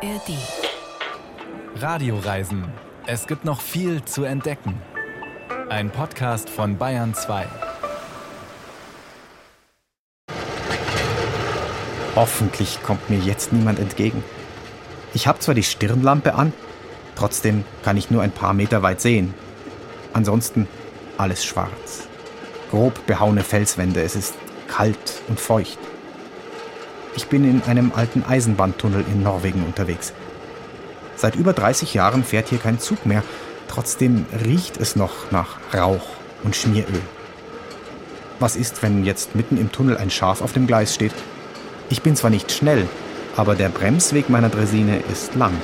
ARD. Radioreisen. Es gibt noch viel zu entdecken. Ein Podcast von Bayern 2. Hoffentlich kommt mir jetzt niemand entgegen. Ich habe zwar die Stirnlampe an, trotzdem kann ich nur ein paar Meter weit sehen. Ansonsten alles schwarz. Grob behauene Felswände, es ist kalt und feucht. Ich bin in einem alten Eisenbahntunnel in Norwegen unterwegs. Seit über 30 Jahren fährt hier kein Zug mehr, trotzdem riecht es noch nach Rauch und Schmieröl. Was ist, wenn jetzt mitten im Tunnel ein Schaf auf dem Gleis steht? Ich bin zwar nicht schnell, aber der Bremsweg meiner Dresine ist lang.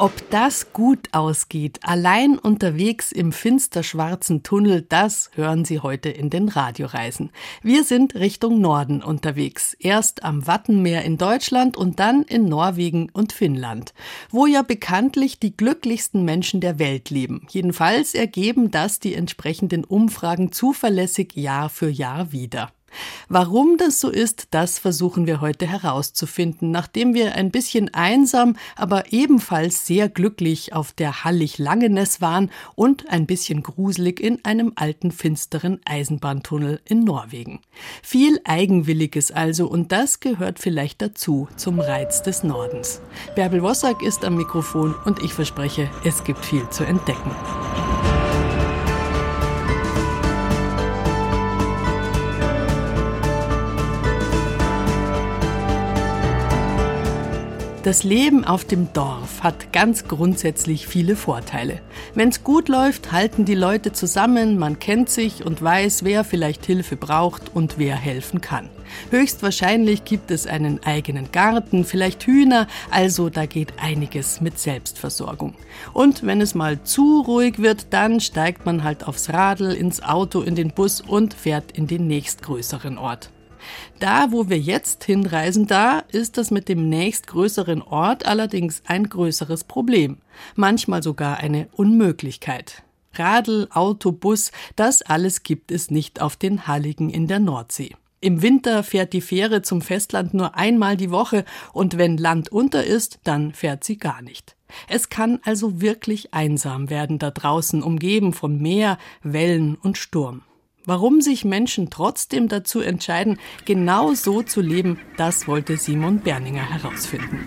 Ob das gut ausgeht, allein unterwegs im finsterschwarzen Tunnel, das hören Sie heute in den Radioreisen. Wir sind Richtung Norden unterwegs. Erst am Wattenmeer in Deutschland und dann in Norwegen und Finnland, wo ja bekanntlich die glücklichsten Menschen der Welt leben. Jedenfalls ergeben das die entsprechenden Umfragen zuverlässig Jahr für Jahr wieder. Warum das so ist, das versuchen wir heute herauszufinden, nachdem wir ein bisschen einsam, aber ebenfalls sehr glücklich auf der Hallig Langenes waren und ein bisschen gruselig in einem alten finsteren Eisenbahntunnel in Norwegen. Viel Eigenwilliges also und das gehört vielleicht dazu zum Reiz des Nordens. Bärbel Wossack ist am Mikrofon und ich verspreche, es gibt viel zu entdecken. Das Leben auf dem Dorf hat ganz grundsätzlich viele Vorteile. Wenn's gut läuft, halten die Leute zusammen, man kennt sich und weiß, wer vielleicht Hilfe braucht und wer helfen kann. Höchstwahrscheinlich gibt es einen eigenen Garten, vielleicht Hühner, also da geht einiges mit Selbstversorgung. Und wenn es mal zu ruhig wird, dann steigt man halt aufs Radl, ins Auto, in den Bus und fährt in den nächstgrößeren Ort. Da, wo wir jetzt hinreisen, da ist das mit dem nächstgrößeren Ort allerdings ein größeres Problem. Manchmal sogar eine Unmöglichkeit. Radl, Auto, Bus, das alles gibt es nicht auf den Halligen in der Nordsee. Im Winter fährt die Fähre zum Festland nur einmal die Woche und wenn Land unter ist, dann fährt sie gar nicht. Es kann also wirklich einsam werden da draußen, umgeben von Meer, Wellen und Sturm. Warum sich Menschen trotzdem dazu entscheiden, genau so zu leben, das wollte Simon Berninger herausfinden.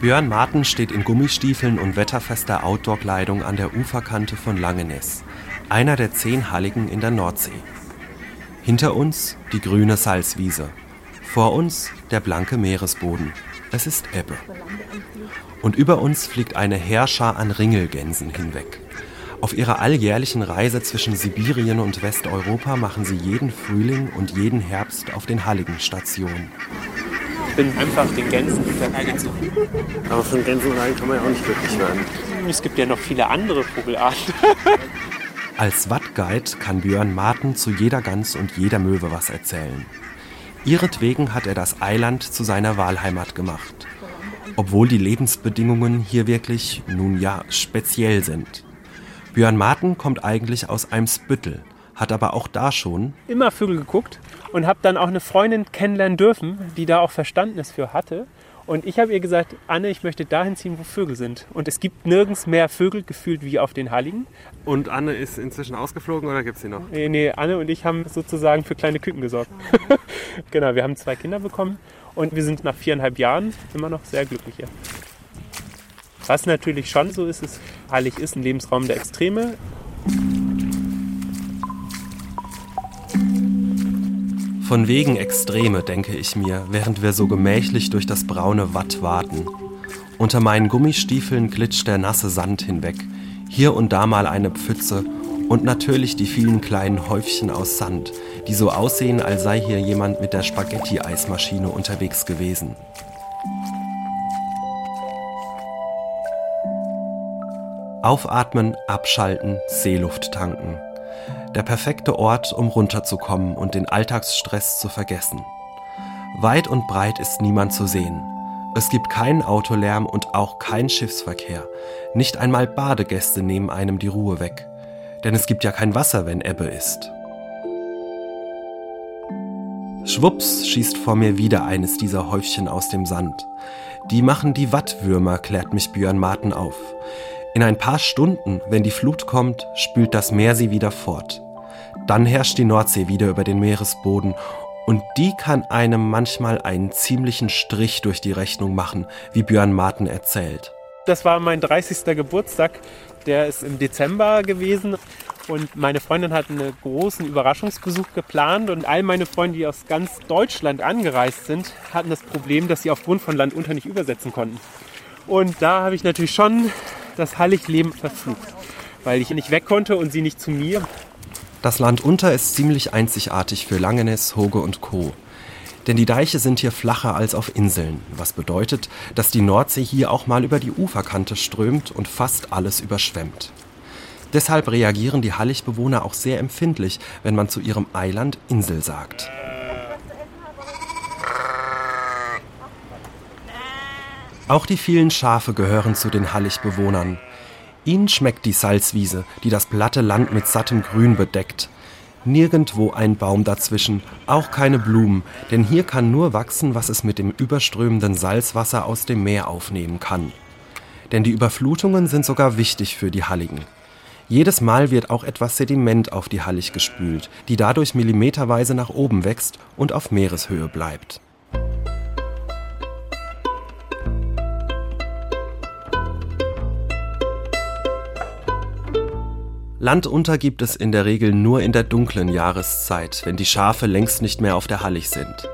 Björn Marten steht in Gummistiefeln und wetterfester Outdoor-Kleidung an der Uferkante von Langenes, einer der zehn Halligen in der Nordsee. Hinter uns die grüne Salzwiese, vor uns der blanke Meeresboden. Es ist Ebbe. Und über uns fliegt eine Heerschar an Ringelgänsen hinweg. Auf ihrer alljährlichen Reise zwischen Sibirien und Westeuropa machen sie jeden Frühling und jeden Herbst auf den Halligen Station. Ich bin einfach den Gänsen hinterhergezogen. Aber von Gänsenrein kann man ja auch nicht glücklich werden. Es gibt ja noch viele andere Vogelarten. Als Wattguide kann Björn Marten zu jeder Gans und jeder Möwe was erzählen. Ihretwegen hat er das Eiland zu seiner Wahlheimat gemacht. Obwohl die Lebensbedingungen hier wirklich, nun ja, speziell sind. Björn Marten kommt eigentlich aus Eimsbüttel, hat aber auch da schon immer Vögel geguckt und habe dann auch eine Freundin kennenlernen dürfen, die da auch Verständnis für hatte. Und ich habe ihr gesagt, Anne, ich möchte dahin ziehen, wo Vögel sind. Und es gibt nirgends mehr Vögel gefühlt wie auf den Halligen. Und Anne ist inzwischen ausgeflogen oder gibt es sie noch? Nee, nee, Anne und ich haben sozusagen für kleine Küken gesorgt. genau, wir haben zwei Kinder bekommen und wir sind nach viereinhalb Jahren immer noch sehr glücklich hier. Was natürlich schon so ist, ist, Hallig ist ein Lebensraum der Extreme. Von wegen Extreme, denke ich mir, während wir so gemächlich durch das braune Watt warten. Unter meinen Gummistiefeln glitscht der nasse Sand hinweg, hier und da mal eine Pfütze und natürlich die vielen kleinen Häufchen aus Sand, die so aussehen, als sei hier jemand mit der Spaghetti-Eismaschine unterwegs gewesen. Aufatmen, abschalten, Seeluft tanken. Der perfekte Ort, um runterzukommen und den Alltagsstress zu vergessen. Weit und breit ist niemand zu sehen. Es gibt keinen Autolärm und auch keinen Schiffsverkehr. Nicht einmal Badegäste nehmen einem die Ruhe weg. Denn es gibt ja kein Wasser, wenn Ebbe ist. Schwupps schießt vor mir wieder eines dieser Häufchen aus dem Sand. Die machen die Wattwürmer, klärt mich Björn Marten auf. In ein paar Stunden, wenn die Flut kommt, spült das Meer sie wieder fort. Dann herrscht die Nordsee wieder über den Meeresboden und die kann einem manchmal einen ziemlichen Strich durch die Rechnung machen, wie Björn Marten erzählt. Das war mein 30. Geburtstag. Der ist im Dezember gewesen. Und meine Freundin hat einen großen Überraschungsbesuch geplant. Und all meine Freunde, die aus ganz Deutschland angereist sind, hatten das Problem, dass sie aufgrund von Land unter nicht übersetzen konnten. Und da habe ich natürlich schon das Hallig-Leben verflucht, weil ich nicht weg konnte und sie nicht zu mir. Das Land unter ist ziemlich einzigartig für Langenes, Hoge und Co. Denn die Deiche sind hier flacher als auf Inseln, was bedeutet, dass die Nordsee hier auch mal über die Uferkante strömt und fast alles überschwemmt. Deshalb reagieren die Halligbewohner auch sehr empfindlich, wenn man zu ihrem Eiland Insel sagt. Auch die vielen Schafe gehören zu den Halligbewohnern. Ihnen schmeckt die Salzwiese, die das platte Land mit sattem Grün bedeckt, Nirgendwo ein Baum dazwischen, auch keine Blumen, denn hier kann nur wachsen, was es mit dem überströmenden Salzwasser aus dem Meer aufnehmen kann. Denn die Überflutungen sind sogar wichtig für die Halligen. Jedes Mal wird auch etwas Sediment auf die Hallig gespült, die dadurch millimeterweise nach oben wächst und auf Meereshöhe bleibt. Landunter gibt es in der Regel nur in der dunklen Jahreszeit, wenn die Schafe längst nicht mehr auf der Hallig sind.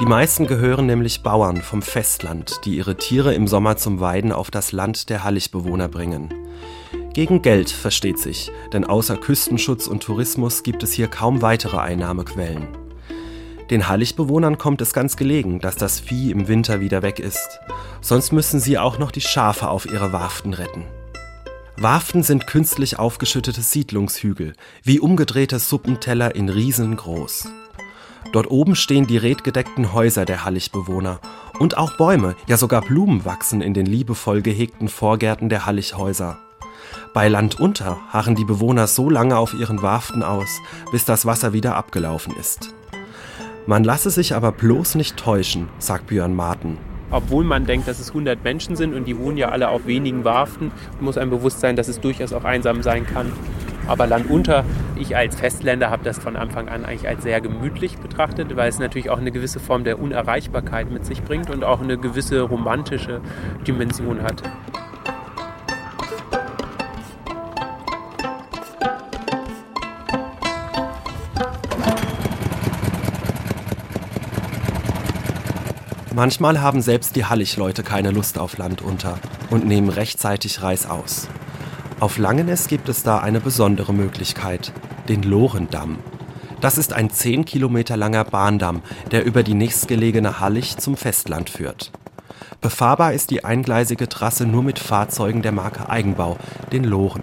Die meisten gehören nämlich Bauern vom Festland, die ihre Tiere im Sommer zum Weiden auf das Land der Halligbewohner bringen. Gegen Geld versteht sich, denn außer Küstenschutz und Tourismus gibt es hier kaum weitere Einnahmequellen. Den Halligbewohnern kommt es ganz gelegen, dass das Vieh im Winter wieder weg ist. Sonst müssen sie auch noch die Schafe auf ihre Warften retten. Warften sind künstlich aufgeschüttete Siedlungshügel, wie umgedrehte Suppenteller in riesengroß. Dort oben stehen die redgedeckten Häuser der Halligbewohner. Und auch Bäume, ja sogar Blumen wachsen in den liebevoll gehegten Vorgärten der Hallighäuser. Bei Land unter harren die Bewohner so lange auf ihren Warften aus, bis das Wasser wieder abgelaufen ist. Man lasse sich aber bloß nicht täuschen, sagt Björn Marten obwohl man denkt, dass es 100 Menschen sind und die wohnen ja alle auf wenigen Warften, muss einem bewusst sein, dass es durchaus auch einsam sein kann. Aber landunter, ich als Festländer habe das von Anfang an eigentlich als sehr gemütlich betrachtet, weil es natürlich auch eine gewisse Form der Unerreichbarkeit mit sich bringt und auch eine gewisse romantische Dimension hat. Manchmal haben selbst die Halligleute keine Lust auf Land unter und nehmen rechtzeitig Reis aus. Auf Langenes gibt es da eine besondere Möglichkeit, den Lorendamm. Das ist ein 10 Kilometer langer Bahndamm, der über die nächstgelegene Hallig zum Festland führt. Befahrbar ist die eingleisige Trasse nur mit Fahrzeugen der Marke Eigenbau, den Loren.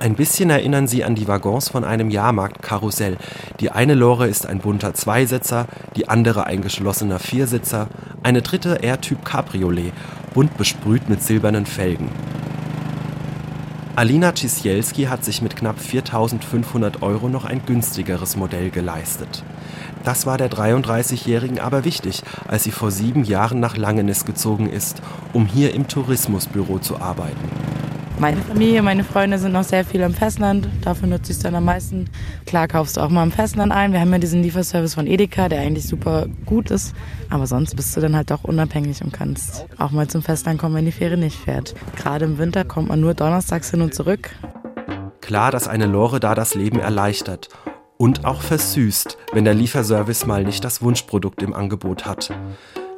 Ein bisschen erinnern sie an die Waggons von einem Jahrmarktkarussell. Die eine Lore ist ein bunter Zweisitzer, die andere ein geschlossener Viersitzer, eine dritte R-Typ Cabriolet, bunt besprüht mit silbernen Felgen. Alina Cisielski hat sich mit knapp 4.500 Euro noch ein günstigeres Modell geleistet. Das war der 33-Jährigen aber wichtig, als sie vor sieben Jahren nach Langenis gezogen ist, um hier im Tourismusbüro zu arbeiten. Meine Familie, meine Freunde sind noch sehr viel im Festland. Dafür nutze ich es dann am meisten. Klar kaufst du auch mal im Festland ein. Wir haben ja diesen Lieferservice von Edeka, der eigentlich super gut ist. Aber sonst bist du dann halt doch unabhängig und kannst auch mal zum Festland kommen, wenn die Fähre nicht fährt. Gerade im Winter kommt man nur donnerstags hin und zurück. Klar, dass eine Lore da das Leben erleichtert und auch versüßt, wenn der Lieferservice mal nicht das Wunschprodukt im Angebot hat.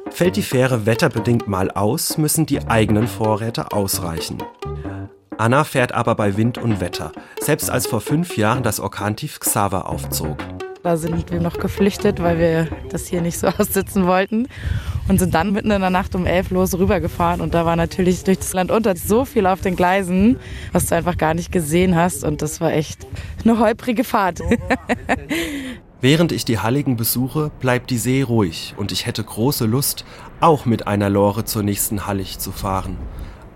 Fällt die Fähre wetterbedingt mal aus, müssen die eigenen Vorräte ausreichen. Anna fährt aber bei Wind und Wetter, selbst als vor fünf Jahren das Orkantief Xaver aufzog. Da sind wir noch geflüchtet, weil wir das hier nicht so aussitzen wollten und sind dann mitten in der Nacht um elf los rübergefahren und da war natürlich durch das Land unter so viel auf den Gleisen, was du einfach gar nicht gesehen hast und das war echt eine holprige Fahrt. Während ich die Halligen besuche, bleibt die See ruhig und ich hätte große Lust, auch mit einer Lore zur nächsten Hallig zu fahren.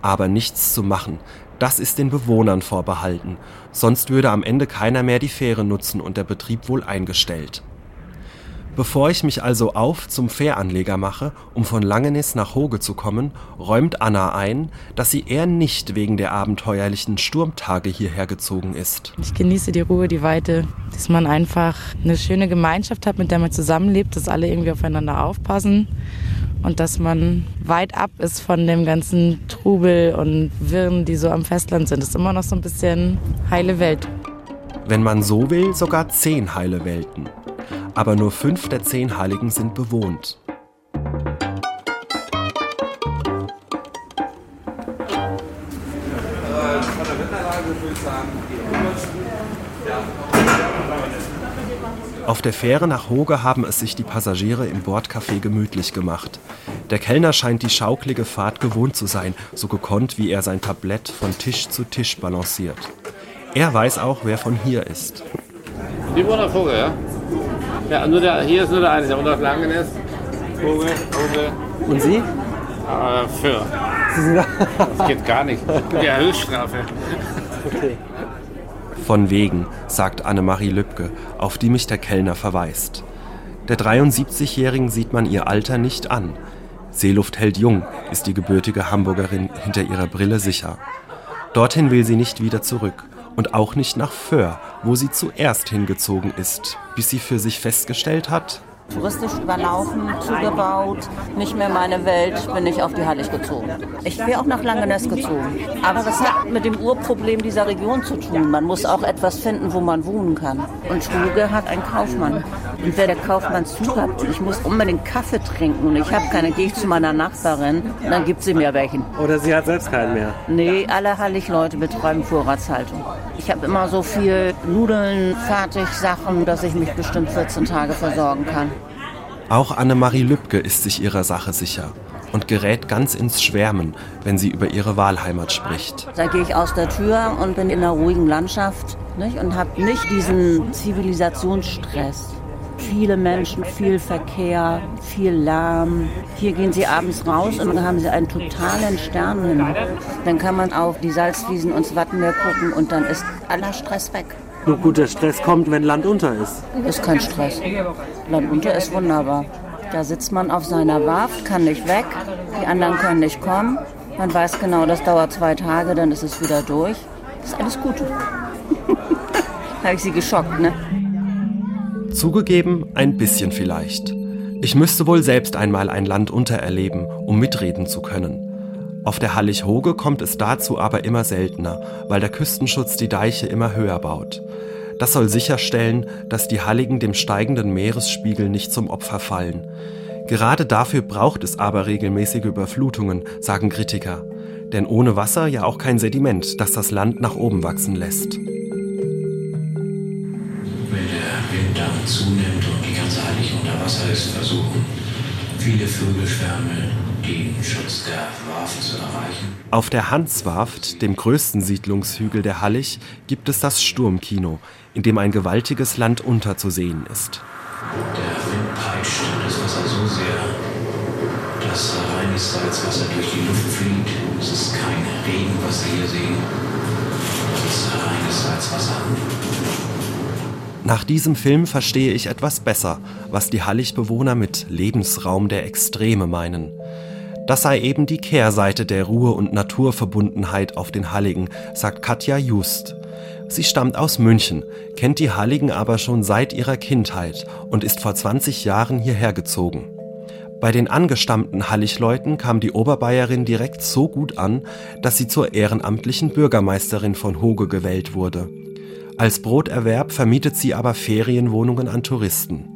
Aber nichts zu machen, das ist den Bewohnern vorbehalten, sonst würde am Ende keiner mehr die Fähre nutzen und der Betrieb wohl eingestellt. Bevor ich mich also auf zum Fähranleger mache, um von Langenis nach Hoge zu kommen, räumt Anna ein, dass sie eher nicht wegen der abenteuerlichen Sturmtage hierher gezogen ist. Ich genieße die Ruhe, die Weite, dass man einfach eine schöne Gemeinschaft hat, mit der man zusammenlebt, dass alle irgendwie aufeinander aufpassen und dass man weit ab ist von dem ganzen Trubel und Wirren, die so am Festland sind. Das ist immer noch so ein bisschen heile Welt. Wenn man so will, sogar zehn heile Welten aber nur fünf der zehn Heiligen sind bewohnt. Auf der Fähre nach Hoge haben es sich die Passagiere im Bordcafé gemütlich gemacht. Der Kellner scheint die schaukelige Fahrt gewohnt zu sein, so gekonnt, wie er sein Tablett von Tisch zu Tisch balanciert. Er weiß auch, wer von hier ist. Die wohnen auf Hoge, ja? Ja, nur der, hier ist nur der eine, der unter Langenes. Vogel, Vogel. Und Sie? Äh, für. Das geht gar nicht. Die Höchststrafe. Okay. Von wegen, sagt Annemarie Lübke, auf die mich der Kellner verweist. Der 73-Jährigen sieht man ihr Alter nicht an. Seeluft hält jung, ist die gebürtige Hamburgerin hinter ihrer Brille sicher. Dorthin will sie nicht wieder zurück und auch nicht nach Föhr, wo sie zuerst hingezogen ist, bis sie für sich festgestellt hat, touristisch überlaufen, zugebaut, nicht mehr meine Welt, bin ich auf die Hallig gezogen. Ich wäre auch nach Langenes gezogen. Aber das hat mit dem Urproblem dieser Region zu tun. Man muss auch etwas finden, wo man wohnen kann. Und Schluge hat einen Kaufmann. Und wer der Kaufmann zuhabt, ich muss unbedingt Kaffee trinken und ich habe keine, gehe ich zu meiner Nachbarin und dann gibt sie mir welchen. Oder sie hat selbst keinen mehr? Nee, alle Hallig-Leute betreiben Vorratshaltung. Ich habe immer so viel Nudeln, Fertigsachen, dass ich mich bestimmt 14 Tage versorgen kann. Auch Annemarie Lübke ist sich ihrer Sache sicher und gerät ganz ins Schwärmen, wenn sie über ihre Wahlheimat spricht. Da gehe ich aus der Tür und bin in einer ruhigen Landschaft nicht? und habe nicht diesen Zivilisationsstress. Viele Menschen, viel Verkehr, viel Lärm. Hier gehen sie abends raus und dann haben sie einen totalen Sternenhimmel. Dann kann man auf die Salzwiesen und das Wattenmeer gucken und dann ist aller Stress weg. Nur gut, der Stress kommt, wenn Land unter ist. Ist kein Stress. Land unter ist wunderbar. Da sitzt man auf seiner Warft, kann nicht weg, die anderen können nicht kommen. Man weiß genau, das dauert zwei Tage, dann ist es wieder durch. Das ist alles gut. Habe ich Sie geschockt, ne? Zugegeben, ein bisschen vielleicht. Ich müsste wohl selbst einmal ein Land unter erleben, um mitreden zu können. Auf der Hallig-Hoge kommt es dazu aber immer seltener, weil der Küstenschutz die Deiche immer höher baut. Das soll sicherstellen, dass die Halligen dem steigenden Meeresspiegel nicht zum Opfer fallen. Gerade dafür braucht es aber regelmäßige Überflutungen, sagen Kritiker. Denn ohne Wasser ja auch kein Sediment, das das Land nach oben wachsen lässt. Zunimmt und die ganze Hallig unter Wasser ist, versuchen viele Vögelschwärme den Schutz der Warft zu erreichen. Auf der Hanswarft, dem größten Siedlungshügel der Hallig, gibt es das Sturmkino, in dem ein gewaltiges Land unter zu sehen ist. Der Wind peitscht das Wasser so sehr, dass reines Salzwasser durch die Luft fliegt. Es ist kein Regen, was Sie hier sehen. Es ist reines Salzwasser. Nach diesem Film verstehe ich etwas besser, was die Halligbewohner mit Lebensraum der Extreme meinen. Das sei eben die Kehrseite der Ruhe und Naturverbundenheit auf den Halligen, sagt Katja Just. Sie stammt aus München, kennt die Halligen aber schon seit ihrer Kindheit und ist vor 20 Jahren hierher gezogen. Bei den angestammten Halligleuten kam die Oberbayerin direkt so gut an, dass sie zur ehrenamtlichen Bürgermeisterin von Hoge gewählt wurde. Als Broterwerb vermietet sie aber Ferienwohnungen an Touristen.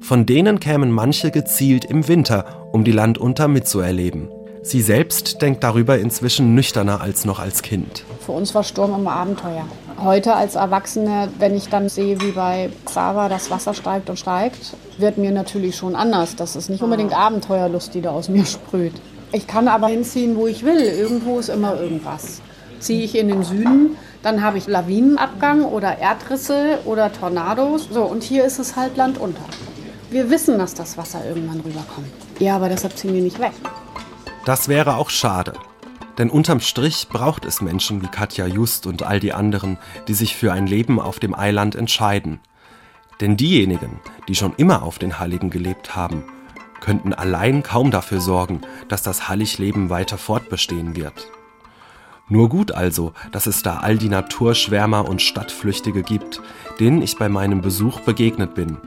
Von denen kämen manche gezielt im Winter, um die Landunter mitzuerleben. Sie selbst denkt darüber inzwischen nüchterner als noch als Kind. Für uns war Sturm immer Abenteuer. Heute als Erwachsene, wenn ich dann sehe, wie bei Xaver das Wasser steigt und steigt, wird mir natürlich schon anders. Das ist nicht unbedingt Abenteuerlust, die da aus mir sprüht. Ich kann aber hinziehen, wo ich will. Irgendwo ist immer irgendwas. Ziehe ich in den Süden, dann habe ich Lawinenabgang oder Erdrisse oder Tornados. So, und hier ist es halt Land unter. Wir wissen, dass das Wasser irgendwann rüberkommt. Ja, aber deshalb ziehen wir nicht weg. Das wäre auch schade. Denn unterm Strich braucht es Menschen wie Katja Just und all die anderen, die sich für ein Leben auf dem Eiland entscheiden. Denn diejenigen, die schon immer auf den Halligen gelebt haben, könnten allein kaum dafür sorgen, dass das Halligleben weiter fortbestehen wird. Nur gut also, dass es da all die Naturschwärmer und Stadtflüchtige gibt, denen ich bei meinem Besuch begegnet bin.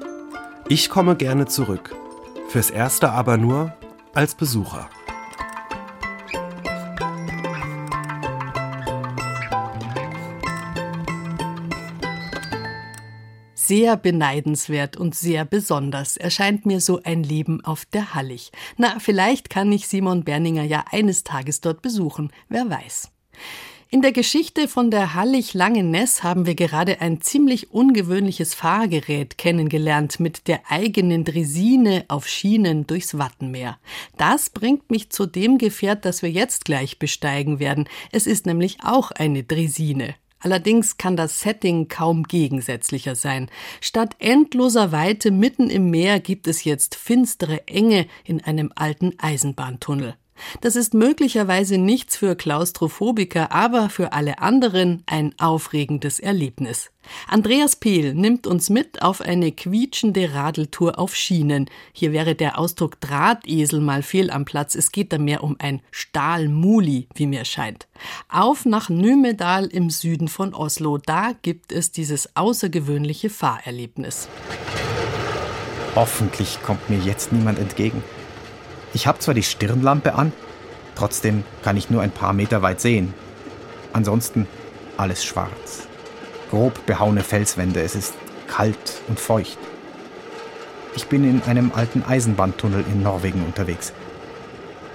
Ich komme gerne zurück, fürs Erste aber nur als Besucher. Sehr beneidenswert und sehr besonders erscheint mir so ein Leben auf der Hallig. Na, vielleicht kann ich Simon Berninger ja eines Tages dort besuchen, wer weiß. In der Geschichte von der Hallig Langeness haben wir gerade ein ziemlich ungewöhnliches Fahrgerät kennengelernt mit der eigenen Dresine auf Schienen durchs Wattenmeer. Das bringt mich zu dem Gefährt, das wir jetzt gleich besteigen werden. Es ist nämlich auch eine Dresine. Allerdings kann das Setting kaum gegensätzlicher sein. Statt endloser Weite mitten im Meer gibt es jetzt finstere Enge in einem alten Eisenbahntunnel. Das ist möglicherweise nichts für Klaustrophobiker, aber für alle anderen ein aufregendes Erlebnis. Andreas Pehl nimmt uns mit auf eine quietschende Radeltour auf Schienen. Hier wäre der Ausdruck Drahtesel mal fehl am Platz. Es geht da mehr um ein Stahlmuli, wie mir scheint. Auf nach Nymedal im Süden von Oslo. Da gibt es dieses außergewöhnliche Fahrerlebnis. Hoffentlich kommt mir jetzt niemand entgegen. Ich habe zwar die Stirnlampe an, trotzdem kann ich nur ein paar Meter weit sehen. Ansonsten alles schwarz. Grob behauene Felswände, es ist kalt und feucht. Ich bin in einem alten Eisenbahntunnel in Norwegen unterwegs.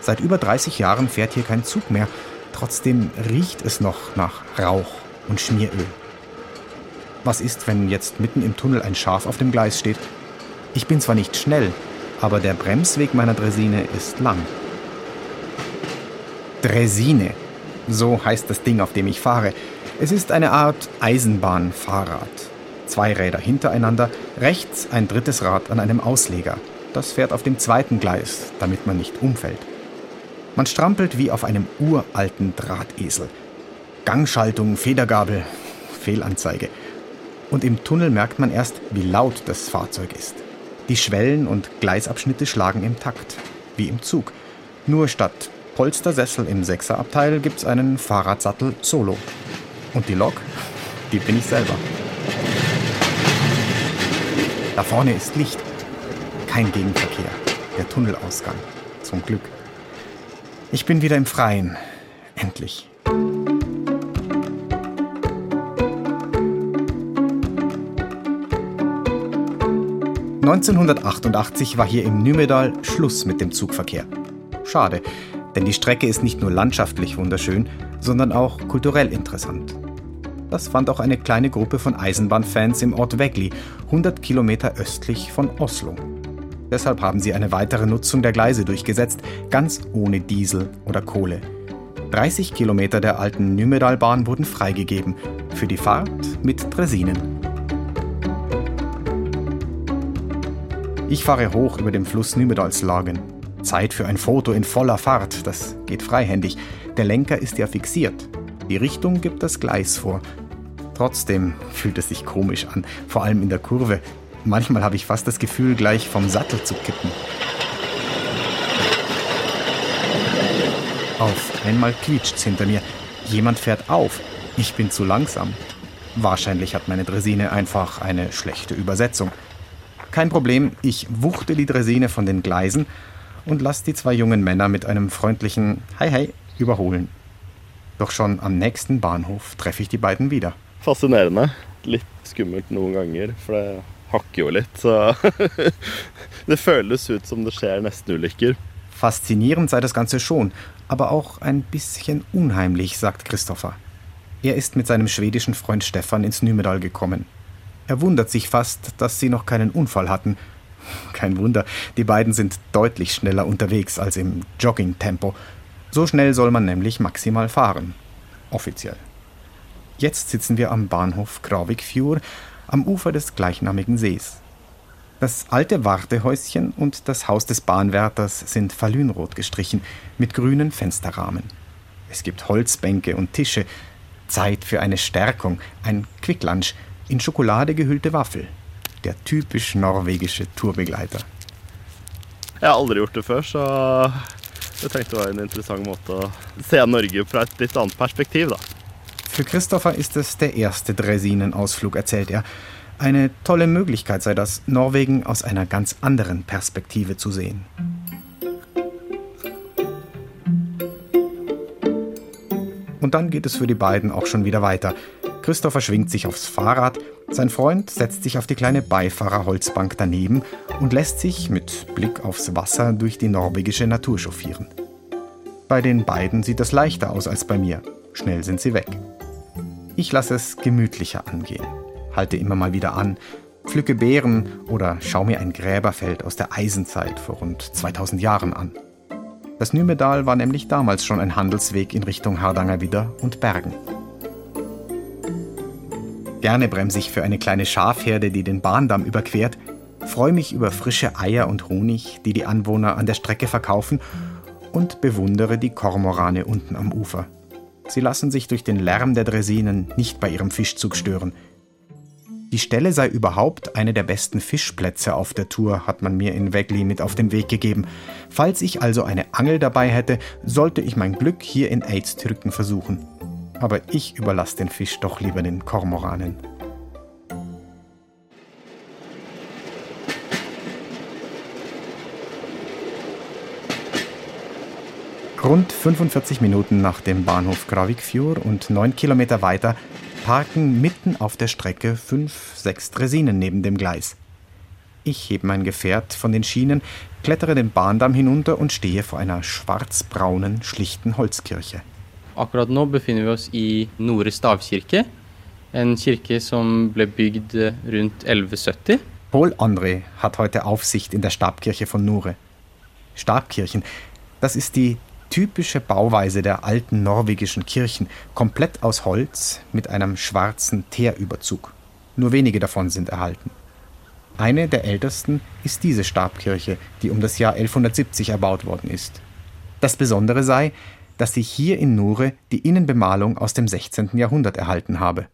Seit über 30 Jahren fährt hier kein Zug mehr, trotzdem riecht es noch nach Rauch und Schmieröl. Was ist, wenn jetzt mitten im Tunnel ein Schaf auf dem Gleis steht? Ich bin zwar nicht schnell, aber der Bremsweg meiner Dresine ist lang. Dresine, so heißt das Ding, auf dem ich fahre. Es ist eine Art Eisenbahnfahrrad. Zwei Räder hintereinander, rechts ein drittes Rad an einem Ausleger. Das fährt auf dem zweiten Gleis, damit man nicht umfällt. Man strampelt wie auf einem uralten Drahtesel. Gangschaltung, Federgabel, Fehlanzeige. Und im Tunnel merkt man erst, wie laut das Fahrzeug ist. Die Schwellen und Gleisabschnitte schlagen im Takt, wie im Zug. Nur statt Polstersessel im Sechserabteil gibt's einen Fahrradsattel solo. Und die Lok, die bin ich selber. Da vorne ist Licht. Kein Gegenverkehr. Der Tunnelausgang. Zum Glück. Ich bin wieder im Freien. Endlich. 1988 war hier im Nymedal Schluss mit dem Zugverkehr. Schade, denn die Strecke ist nicht nur landschaftlich wunderschön, sondern auch kulturell interessant. Das fand auch eine kleine Gruppe von Eisenbahnfans im Ort Vegli, 100 Kilometer östlich von Oslo. Deshalb haben sie eine weitere Nutzung der Gleise durchgesetzt, ganz ohne Diesel oder Kohle. 30 Kilometer der alten Nymedalbahn wurden freigegeben für die Fahrt mit Dresinen. Ich fahre hoch über dem Fluss Nymedalslagen. Zeit für ein Foto in voller Fahrt, das geht freihändig. Der Lenker ist ja fixiert. Die Richtung gibt das Gleis vor. Trotzdem fühlt es sich komisch an, vor allem in der Kurve. Manchmal habe ich fast das Gefühl, gleich vom Sattel zu kippen. Auf einmal quietscht's hinter mir. Jemand fährt auf. Ich bin zu langsam. Wahrscheinlich hat meine Dresine einfach eine schlechte Übersetzung. Kein Problem, ich wuchte die Dresine von den Gleisen und lasse die zwei jungen Männer mit einem freundlichen Hi Hi überholen. Doch schon am nächsten Bahnhof treffe ich die beiden wieder. Fascinerende. Litt skummelt noen ganger, for det hakker jo litt. Så det føles ut som det skjer nestenulykker. Faszinierend sei das Ganze schon, aber auch ein bisschen unheimlich, sagt Christopher. Er ist mit seinem schwedischen Freund Stefan ins Nymedal gekommen. Er wundert sich fast, dass sie noch keinen Unfall hatten. Kein Wunder, die beiden sind deutlich schneller unterwegs als im Jogging-Tempo. So schnell soll man nämlich maximal fahren. Offiziell. Jetzt sitzen wir am Bahnhof Kravikfjord am Ufer des gleichnamigen Sees. Das alte Wartehäuschen und das Haus des Bahnwärters sind falünrot gestrichen, mit grünen Fensterrahmen. Es gibt Holzbänke und Tische. Zeit für eine Stärkung, ein Quicklunch, in Schokolade gehüllte Waffel. der typisch norwegische Tourbegleiter. Jeg har aldri gjort det før, så jeg tenkte det var en interessant måte å se Norge fra et litt annet perspektiv, da. Für Christopher ist es der erste Dresinen-Ausflug, erzählt er. Eine tolle Möglichkeit sei das, Norwegen aus einer ganz anderen Perspektive zu sehen. Und dann geht es für die beiden auch schon wieder weiter. Christopher schwingt sich aufs Fahrrad, sein Freund setzt sich auf die kleine Beifahrerholzbank daneben und lässt sich mit Blick aufs Wasser durch die norwegische Natur chauffieren. Bei den beiden sieht das leichter aus als bei mir. Schnell sind sie weg. Ich lasse es gemütlicher angehen, halte immer mal wieder an, pflücke Beeren oder schaue mir ein Gräberfeld aus der Eisenzeit vor rund 2000 Jahren an. Das Nymedal war nämlich damals schon ein Handelsweg in Richtung Hardangervidda und Bergen. Gerne bremse ich für eine kleine Schafherde, die den Bahndamm überquert, freue mich über frische Eier und Honig, die die Anwohner an der Strecke verkaufen und bewundere die Kormorane unten am Ufer. Sie lassen sich durch den Lärm der Dresinen nicht bei ihrem Fischzug stören. Die Stelle sei überhaupt eine der besten Fischplätze auf der Tour, hat man mir in Wegli mit auf den Weg gegeben. Falls ich also eine Angel dabei hätte, sollte ich mein Glück hier in Eidsturken versuchen. Aber ich überlasse den Fisch doch lieber den Kormoranen. Rund 45 Minuten nach dem Bahnhof Gravikfjord und neun Kilometer weiter parken mitten auf der Strecke fünf, sechs Dresinen neben dem Gleis. Ich hebe mein Gefährt von den Schienen, klettere den Bahndamm hinunter und stehe vor einer schwarzbraunen, schlichten Holzkirche. Akkurat nå befinner vi oss i Nore stavkirke, en kirke som ble bygd rundt 1170. Paul André hat heute Aufsicht in der Stabkirche von Nure. Stabkirchen, das ist die typische Bauweise der alten norwegischen Kirchen, komplett aus Holz mit einem schwarzen Teerüberzug. Nur wenige davon sind erhalten. Eine der ältesten ist diese Stabkirche, die um das Jahr 1170 erbaut worden ist. Das Besondere sei, dass sich hier in Nure die Innenbemalung aus dem 16. Jahrhundert erhalten habe.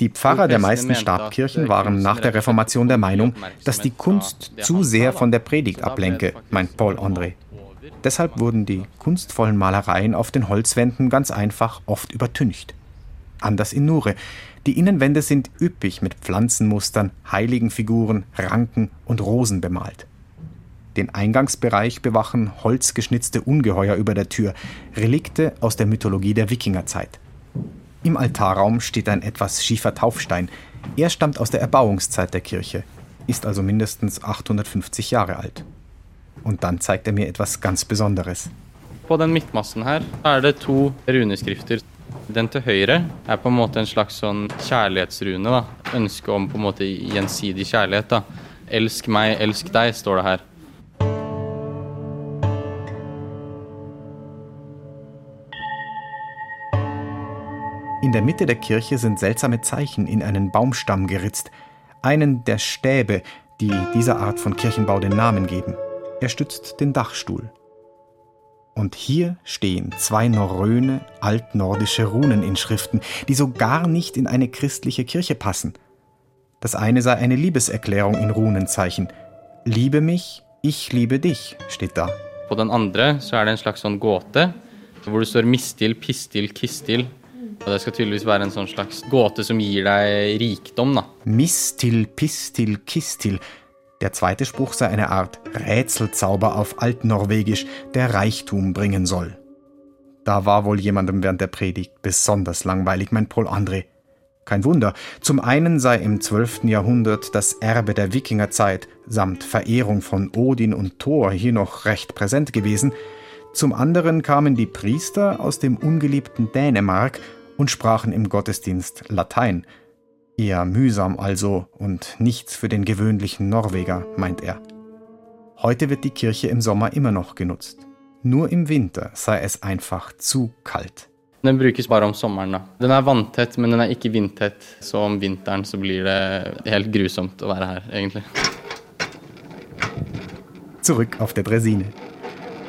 Die Pfarrer der meisten Stabkirchen waren nach der Reformation der Meinung, dass die Kunst zu sehr von der Predigt ablenke, meint Paul André. Deshalb wurden die kunstvollen Malereien auf den Holzwänden ganz einfach oft übertüncht. Anders in Nure. Die Innenwände sind üppig mit Pflanzenmustern, Heiligenfiguren, Ranken und Rosen bemalt. Den Eingangsbereich bewachen holzgeschnitzte Ungeheuer über der Tür, Relikte aus der Mythologie der Wikingerzeit. Im Altarraum steht ein etwas schiefer Taufstein. Er stammt aus der Erbauungszeit der Kirche, ist also mindestens 850 Jahre alt. Und dann zeigt er mir etwas ganz Besonderes. På den midtmassen her er det to runeskrifter. Den til høyre er på en måte en slags sånn kjærlighetsrune. da. Ønske om på en måte gjensidig kjærlighet. da. Elsk meg, elsk deg, står det her. In der Mitte der Kirche sind seltsame Zeichen in einen Baumstamm geritzt, einen der Stäbe, die dieser Art von Kirchenbau den Namen geben. Er stützt den Dachstuhl. Und hier stehen zwei norröne, altnordische Runeninschriften, die so gar nicht in eine christliche Kirche passen. Das eine sei eine Liebeserklärung in Runenzeichen. Liebe mich, ich liebe dich, steht da. På den andre så er det en slags sånn gåte, hvor mistil, pistil, kistil. Det skal tydeligvis være en sånn slags gåte som gir deg rikdom, da. Mistil, pistil, kistil. Der zweite Spruch sei eine Art Rätselzauber auf Altnorwegisch, der Reichtum bringen soll. Da war wohl jemandem während der Predigt besonders langweilig, mein Paul André. Kein Wunder, zum einen sei im 12. Jahrhundert das Erbe der Wikingerzeit samt Verehrung von Odin und Thor hier noch recht präsent gewesen, zum anderen kamen die Priester aus dem ungeliebten Dänemark und sprachen im Gottesdienst Latein. Eher mühsam also und nichts für den gewöhnlichen Norweger, meint er. Heute wird die Kirche im Sommer immer noch genutzt. Nur im Winter sei es einfach zu kalt. Den brukes bare om sommeren. da. Den er vanntett, men den er ikke vindtett. Så om vinteren så blir det helt grusomt å være her, egentlig. Zurück auf der Dresine.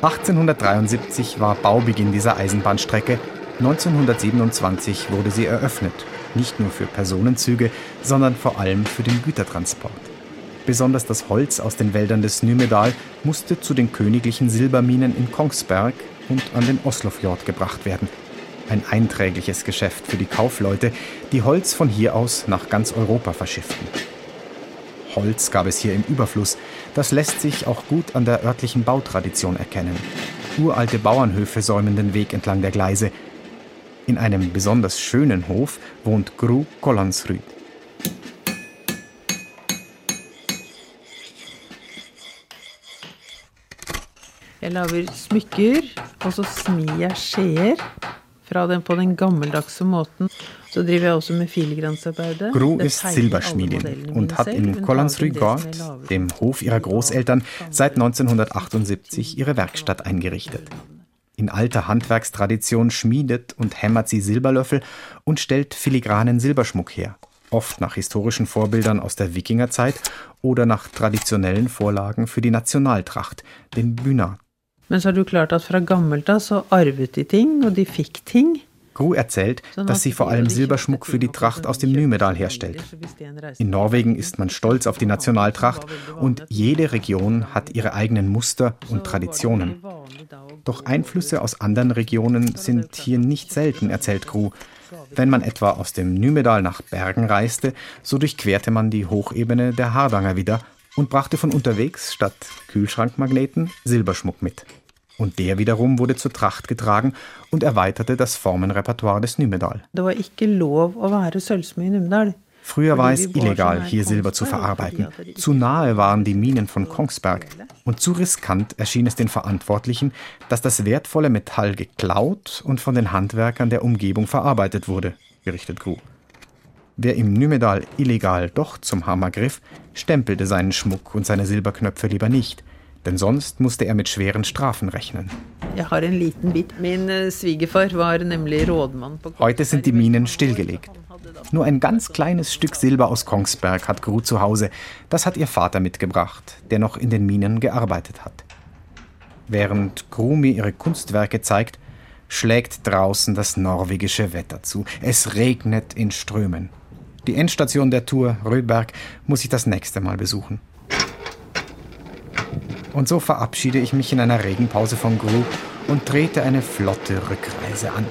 1873 war Baubeginn dieser Eisenbahnstrecke. 1927 wurde sie eröffnet. Nicht nur für Personenzüge, sondern vor allem für den Gütertransport. Besonders das Holz aus den Wäldern des Nymedal musste zu den königlichen Silberminen in Kongsberg und an den Oslofjord gebracht werden. Ein einträgliches Geschäft für die Kaufleute, die Holz von hier aus nach ganz Europa verschifften. Holz gab es hier im Überfluss. Das lässt sich auch gut an der örtlichen Bautradition erkennen. Uralte Bauernhöfe säumen den Weg entlang der Gleise. In einem besonders schönen Hof wohnt Gru Kollansryd. Jeg lager smykker, og så smir jeg skjeer fra den på den gammeldagse måten. Så driver jeg også med filigransarbeidet. Gru Det ist Silberschmiedin und hat in lager. dem Hof ihrer Großeltern, seit 1978 ihre Werkstatt eingerichtet. In alter Handwerkstradition schmiedet und hämmert sie Silberlöffel und stellt filigranen Silberschmuck her. Oft nach historischen Vorbildern aus der Wikingerzeit oder nach traditionellen Vorlagen für die Nationaltracht, den Bunad. Men så har du klart at fra gammelt av så arvet de ting, og de fikk ting. Gru erzählt, dass sie vor allem Silberschmuck für die Tracht aus dem Nymedal herstellt. In Norwegen ist man stolz auf die Nationaltracht und jede Region hat ihre eigenen Muster und Traditionen. Doch Einflüsse aus anderen Regionen sind hier nicht selten, erzählt Gru. Wenn man etwa aus dem Nymedal nach Bergen reiste, so durchquerte man die Hochebene der Hardanger wieder und brachte von unterwegs statt Kühlschrankmagneten Silberschmuck mit. Und der wiederum wurde zur Tracht getragen und erweiterte das Formenrepertoire des Nymedal. Det var ikke lov å være sølvsmed i Numedal. Früher war es illegal, hier Silber zu verarbeiten. Zu nahe waren die Minen von Kongsberg. Und zu riskant erschien es den Verantwortlichen, dass das wertvolle Metall geklaut und von den Handwerkern der Umgebung verarbeitet wurde, berichtet Gru. Wer im Nymedal illegal doch zum Hammer griff, stempelte seinen Schmuck und seine Silberknöpfe lieber nicht, denn sonst musste er mit schweren Strafen rechnen. Eh, Heute sind die Minen stillgelegt. Nur ein ganz kleines Stück Silber aus Kongsberg hat Gru zu Hause. Das hat ihr Vater mitgebracht, der noch in den Minen gearbeitet hat. Während Gru mir ihre Kunstwerke zeigt, schlägt draußen das norwegische Wetter zu. Es regnet in Strömen. Die Endstation der Tour, Rödberg, muss ich das nächste Mal besuchen. Und so verabschiede ich mich in einer Regenpause von Gru und trete eine flotte Rückreise an.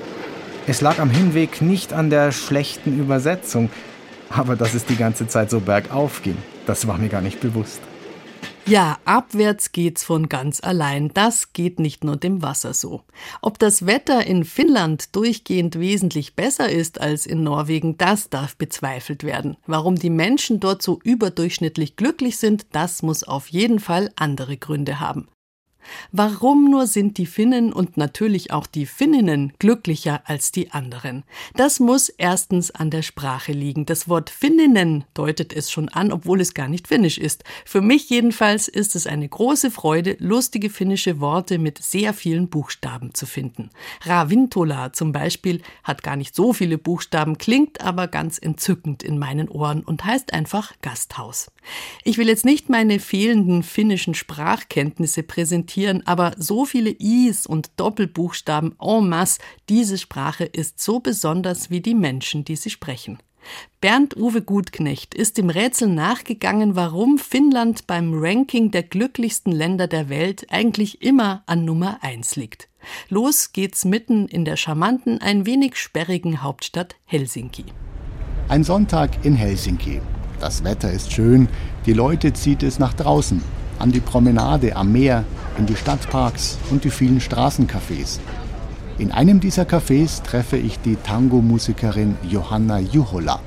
Es lag am Hinweg nicht an der schlechten Übersetzung, aber dass es die ganze Zeit so bergauf ging, das war mir gar nicht bewusst. Ja, abwärts geht's von ganz allein. Das geht nicht nur dem Wasser so. Ob das Wetter in Finnland durchgehend wesentlich besser ist als in Norwegen, das darf bezweifelt werden. Warum die Menschen dort so überdurchschnittlich glücklich sind, das muss auf jeden Fall andere Gründe haben. Warum nur sind die Finnen und natürlich auch die Finninnen glücklicher als die anderen? Das muss erstens an der Sprache liegen. Das Wort Finninnen deutet es schon an, obwohl es gar nicht finnisch ist. Für mich jedenfalls ist es eine große Freude, lustige finnische Worte mit sehr vielen Buchstaben zu finden. Ravintola zum Beispiel hat gar nicht so viele Buchstaben, klingt aber ganz entzückend in meinen Ohren und heißt einfach Gasthaus. Ich will jetzt nicht meine fehlenden finnischen Sprachkenntnisse präsentieren, aber so viele Is und Doppelbuchstaben en masse, diese Sprache ist so besonders wie die Menschen, die sie sprechen. Bernd Uwe Gutknecht ist dem Rätsel nachgegangen, warum Finnland beim Ranking der glücklichsten Länder der Welt eigentlich immer an Nummer 1 liegt. Los geht's mitten in der charmanten, ein wenig sperrigen Hauptstadt Helsinki. Ein Sonntag in Helsinki. Das Wetter ist schön, die Leute zieht es nach draußen, an die Promenade am Meer, in die Stadtparks und die vielen Straßencafés. In einem dieser Cafés treffe ich die Tango-Musikerin Johanna Juhola.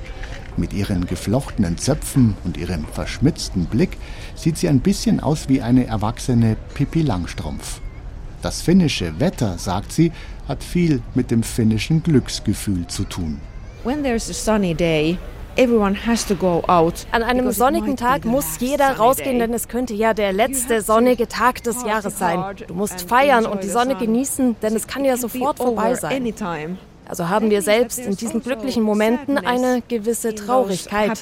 Mit ihren geflochtenen Zöpfen und ihrem verschmitzten Blick sieht sie ein bisschen aus wie eine erwachsene Pippi Langstrumpf. Das finnische Wetter, sagt sie, hat viel mit dem finnischen Glücksgefühl zu tun. When there's a sunny day, everyone has to go out. An einem sonnigen Tag muss jeder rausgehen, denn es könnte ja der letzte sonnige Tag des Jahres sein. Du musst feiern und die Sonne genießen, denn es kann ja sofort vorbei sein. Also haben wir selbst in diesen glücklichen Momenten eine gewisse Traurigkeit.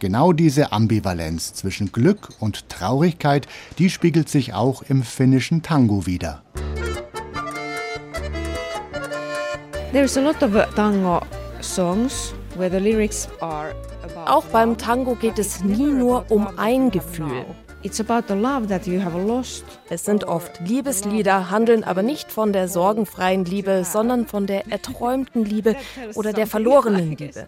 Genau diese Ambivalenz zwischen Glück und Traurigkeit, die spiegelt sich auch im finnischen Tango wider. There's a lot of uh, tango songs where the lyrics are about Auch beim Tango geht es nie nur um ein Gefühl. It's about the love that you have lost. Es sind oft Liebeslieder, handeln aber nicht von der sorgenfreien Liebe, sondern von der erträumten Liebe oder der verlorenen Liebe.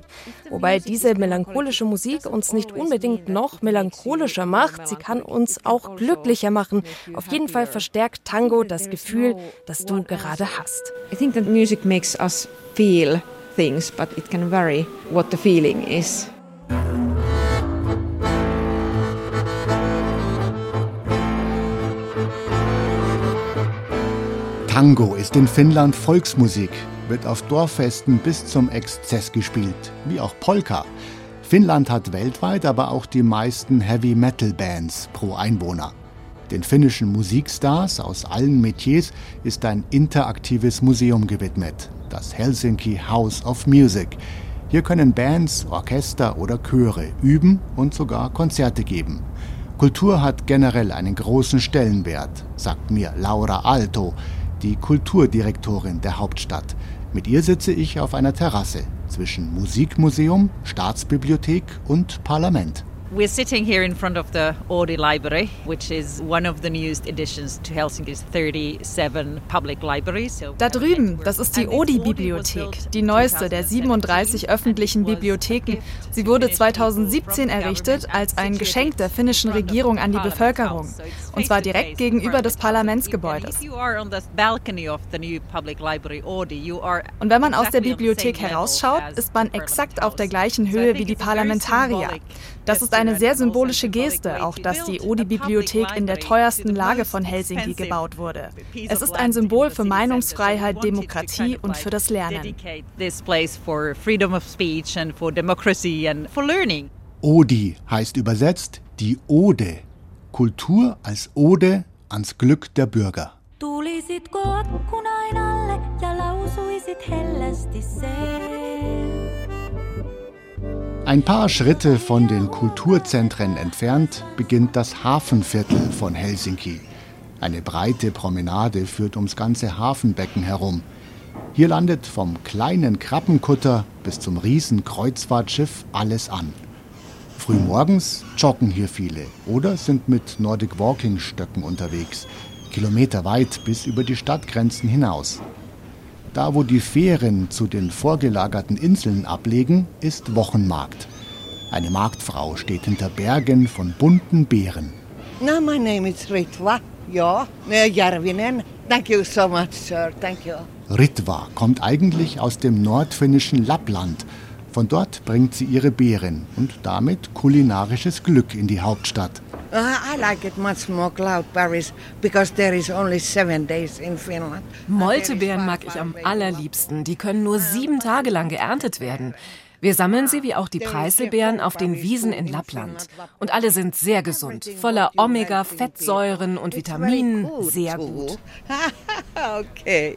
Wobei diese melancholische Musik uns nicht unbedingt noch melancholischer macht, sie kann uns auch glücklicher machen. Auf jeden Fall verstärkt Tango das Gefühl, das du gerade hast. I think that music makes us feel things, but it can vary what the feeling is. Tango ist in Finnland Volksmusik, wird auf Dorffesten bis zum Exzess gespielt, wie auch Polka. Finnland hat weltweit aber auch die meisten Heavy-Metal-Bands pro Einwohner. Den finnischen Musikstars aus allen Metiers ist ein interaktives Museum gewidmet, das Helsinki House of Music. Hier können Bands, Orchester oder Chöre üben und sogar Konzerte geben. Kultur hat generell einen großen Stellenwert, sagt mir Laura Alto, die Kulturdirektorin der Hauptstadt. Mit ihr sitze ich auf einer Terrasse zwischen Musikmuseum, Staatsbibliothek und Parlament. We're sitting here in front of the Audi Library, which is one of the newest additions to Helsinki's 37 public libraries. Da drüben, das ist die Odi-Bibliothek, die neueste der 37 öffentlichen Bibliotheken. Sie wurde 2017 errichtet als ein Geschenk der finnischen Regierung an die Bevölkerung. Und zwar direkt gegenüber des Parlamentsgebäudes. Audi, Und wenn man aus der Bibliothek herausschaut, ist man exakt auf der gleichen Höhe wie die Parlamentarier. Das ist eine sehr symbolische Geste, auch dass die Odi-Bibliothek in der teuersten Lage von Helsinki gebaut wurde. Es ist ein Symbol für Meinungsfreiheit, Demokratie und für das Lernen. Odi heißt übersetzt die Ode. Kultur als Ode ans Glück der Bürger. Tulisitko akkunain alle ja lausuisit hellästi se? Ein paar Schritte von den Kulturzentren entfernt beginnt das Hafenviertel von Helsinki. Eine breite Promenade führt ums ganze Hafenbecken herum. Hier landet vom kleinen Krabbenkutter bis zum riesen Kreuzfahrtschiff alles an. Frühmorgens joggen hier viele oder sind mit Nordic Walking Stöcken unterwegs, kilometerweit bis über die Stadtgrenzen hinaus. Da, wo die Fähren zu den vorgelagerten Inseln ablegen, ist Wochenmarkt. Eine Marktfrau steht hinter Bergen von bunten Beeren. No, my name is Ritva. Ja, Järvinen. Thank you so much, sir. Thank you. Ritva kommt eigentlich aus dem nordfinnischen Lappland. Von dort bringt sie ihre Beeren und damit kulinarisches Glück in die Hauptstadt. Uh, I like it much more cloudberries because there is only seven days in Finland. Moltebeeren mag ich am allerliebsten. Die können nur sieben Tage lang geerntet werden. Wir sammeln sie wie auch die Preiselbeeren auf den Wiesen in Lappland. Und alle sind sehr gesund, voller Omega-Fettsäuren und Vitaminen. Sehr gut. okay.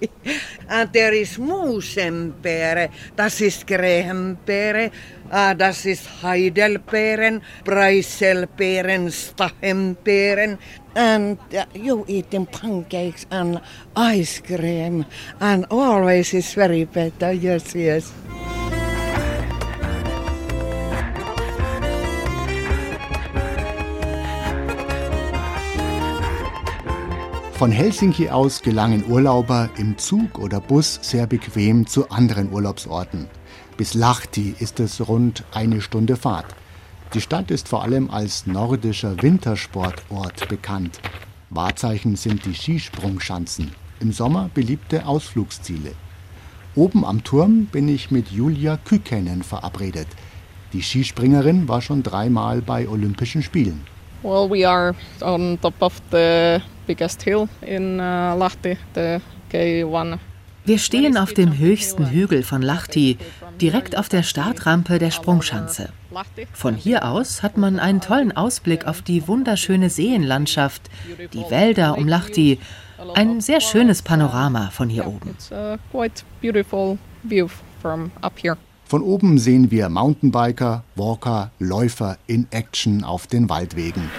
And there is Moosenbeere. Das ist Graham-Beere. Uh, das ist Heidelbeeren, Preiselbeeren, Stachenbeeren. And uh, you eating pancakes and ice cream. And always is very better. Yes, yes. Von Helsinki aus gelangen Urlauber im Zug oder Bus sehr bequem zu anderen Urlaubsorten. Bis Lahti ist es rund eine Stunde Fahrt. Die Stadt ist vor allem als nordischer Wintersportort bekannt. Wahrzeichen sind die Skisprungschanzen, im Sommer beliebte Ausflugsziele. Oben am Turm bin ich mit Julia Kykänen verabredet. Die Skispringerin war schon dreimal bei Olympischen Spielen. Well, we are on top of the biggest hill in uh, Lahti, the K1. Wir stehen auf dem höchsten Hügel von Lahti, direkt auf der Startrampe der Sprungschanze. Von hier aus hat man einen tollen Ausblick auf die wunderschöne Seenlandschaft, die Wälder um Lahti. Ein sehr schönes Panorama von hier oben. Von oben sehen wir Mountainbiker, Walker, Läufer in Action auf den Waldwegen.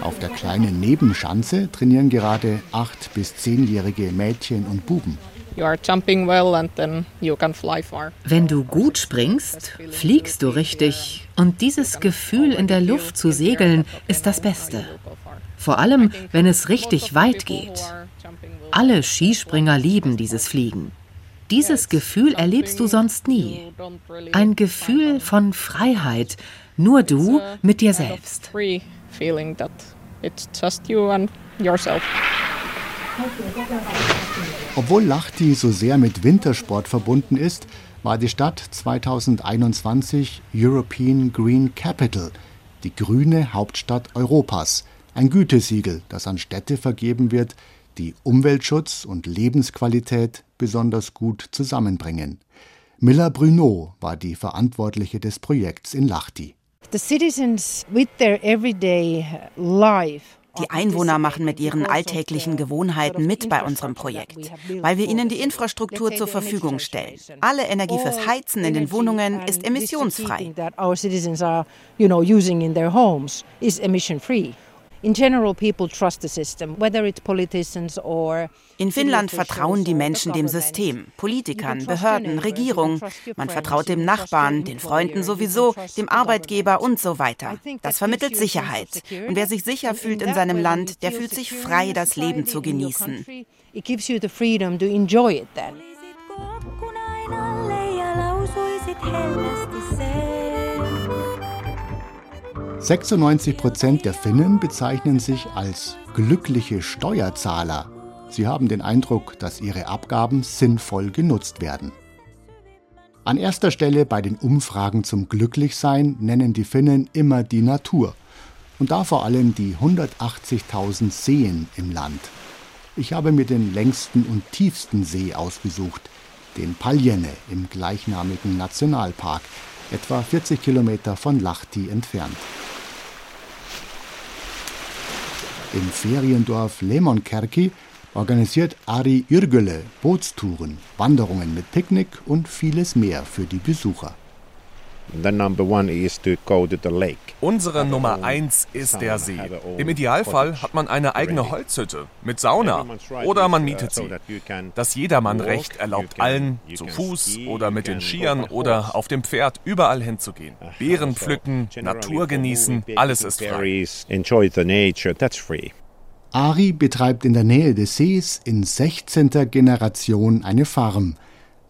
Auf der kleinen Nebenschanze trainieren gerade acht bis zehnjährige Mädchen und Buben. you are jumping well and then you can fly far. Wenn du gut springst, fliegst du richtig. Und dieses Gefühl in der Luft zu segeln ist das Beste. Vor allem, wenn es richtig weit geht. Alle Skispringer lieben dieses Fliegen. Dieses Gefühl erlebst du sonst nie. Ein Gefühl von Freiheit, nur du mit dir selbst. Obwohl Lahti so sehr mit Wintersport verbunden ist, war die Stadt 2021 European Green Capital, die grüne Hauptstadt Europas, ein Gütesiegel, das an Städte vergeben wird, die Umweltschutz und Lebensqualität besonders gut zusammenbringen. Miller Bruno war die Verantwortliche des Projekts in Lahti. The citizens with their everyday life die Einwohner machen mit ihren alltäglichen Gewohnheiten mit bei unserem Projekt, weil wir ihnen die Infrastruktur zur Verfügung stellen. Alle Energie fürs Heizen in den Wohnungen ist emissionsfrei. In Finnland vertrauen die Menschen dem System, Politikern, Behörden, Regierung. Man vertraut dem Nachbarn, den Freunden sowieso, dem Arbeitgeber und so weiter. Das vermittelt Sicherheit. Und wer sich sicher fühlt in seinem Land, der fühlt sich frei, das Leben zu genießen. It gives you the freedom to enjoy it then. 96 Prozent der Finnen bezeichnen sich als glückliche Steuerzahler. Sie haben den Eindruck, dass ihre Abgaben sinnvoll genutzt werden. An erster Stelle bei den Umfragen zum Glücklichsein nennen die Finnen immer die Natur. Und da vor allem die 180.000 Seen im Land. Ich habe mir den längsten und tiefsten See ausgesucht, den Paljene im gleichnamigen Nationalpark, etwa 40 Kilometer von Lahti entfernt. Im Feriendorf Lemonkerki organisiert Ari Yrgöle Bootstouren, Wanderungen mit Picknick und vieles mehr für die Besucher. Unsere Nummer eins ist der See. Im Idealfall hat man eine eigene Holzhütte mit Sauna oder man mietet sie. Das Jedermannrecht erlaubt allen, zu Fuß oder mit den Skiern oder auf dem Pferd überall hinzugehen. Beeren pflücken, Natur genießen, alles ist frei. Ari betreibt in der Nähe des Sees in 16. Generation eine Farm.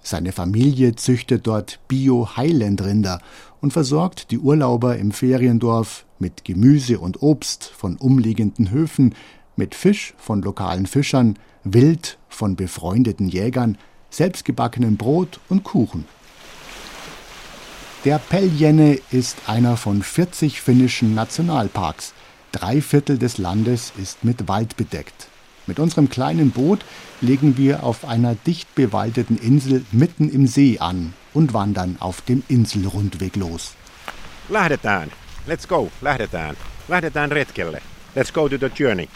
Seine Familie züchtet dort Bio-Highland-Rinder und versorgt die Urlauber im Feriendorf mit Gemüse und Obst von umliegenden Höfen, mit Fisch von lokalen Fischern, Wild von befreundeten Jägern, selbstgebackenem Brot und Kuchen. Der Peljene ist einer von 40 finnischen Nationalparks. Drei Viertel des Landes ist mit Wald bedeckt. Mit unserem kleinen Boot legen wir auf einer dicht bewaldeten Insel mitten im See an und wandern auf dem Inselrundweg los. Lähdetään. Let's go. Lähdetään. Lähdetään retkelle. Let's go to the journey.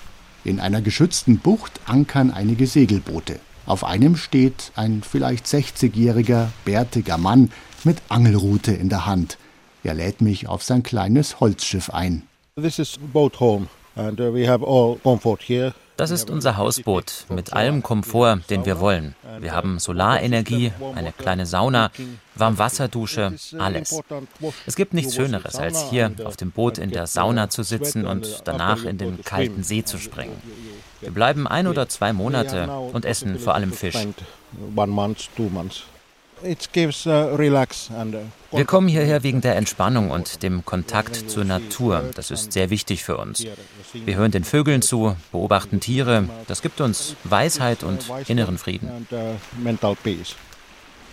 In einer geschützten Bucht ankern einige Segelboote. Auf einem steht ein vielleicht 60-jähriger, bärtiger Mann mit Angelrute in der Hand. Er lädt mich auf sein kleines Holzschiff ein. This is boat home and uh, we have all comfort here. Das ist unser Hausboot mit allem Komfort, den wir wollen. Wir haben Solarenergie, eine kleine Sauna, Warmwasserdusche, alles. Es gibt nichts Schöneres, als hier auf dem Boot in der Sauna zu sitzen und danach in den kalten See zu springen. Wir bleiben ein oder zwei Monate und essen vor allem Fisch. Wir kommen hierher wegen der Entspannung und dem Kontakt zur Natur. Das ist sehr wichtig für uns. Wir hören den Vögeln zu, beobachten Tiere. Das gibt uns Weisheit und inneren Frieden. Uh,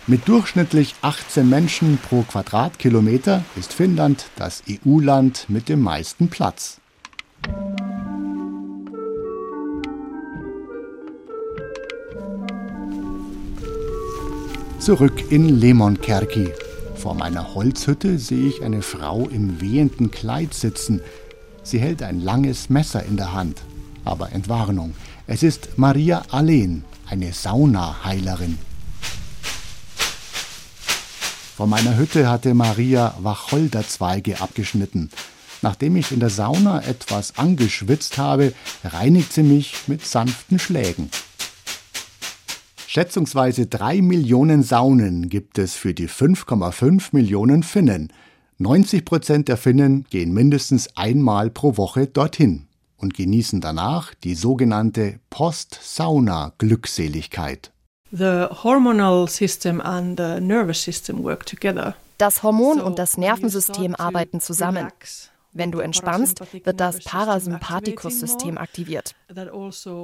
Mit durchschnittlich 18 Menschen pro Quadratkilometer ist Finnland das EU-Land mit dem meisten Platz. Zurück in Lemonkerki. Vor meiner Holzhütte sehe ich eine Frau im wehenden Kleid sitzen. Sie hält ein langes Messer in der Hand. Aber Entwarnung, es ist Maria Allen, eine Saunaheilerin. Vor meiner Hütte hatte Maria Wacholderzweige abgeschnitten. Nachdem ich in der Sauna etwas angeschwitzt habe, reinigt sie mich mit sanften Schlägen. Schätzungsweise drei Millionen Saunen gibt es für die 5,5 Millionen Finnen. 90 Prozent der Finnen gehen mindestens einmal pro Woche dorthin und genießen danach die sogenannte Post-Sauna-Glückseligkeit. Das Hormon und das Nervensystem arbeiten zusammen. Wenn du entspannst, wird das Parasympathikus-System aktiviert.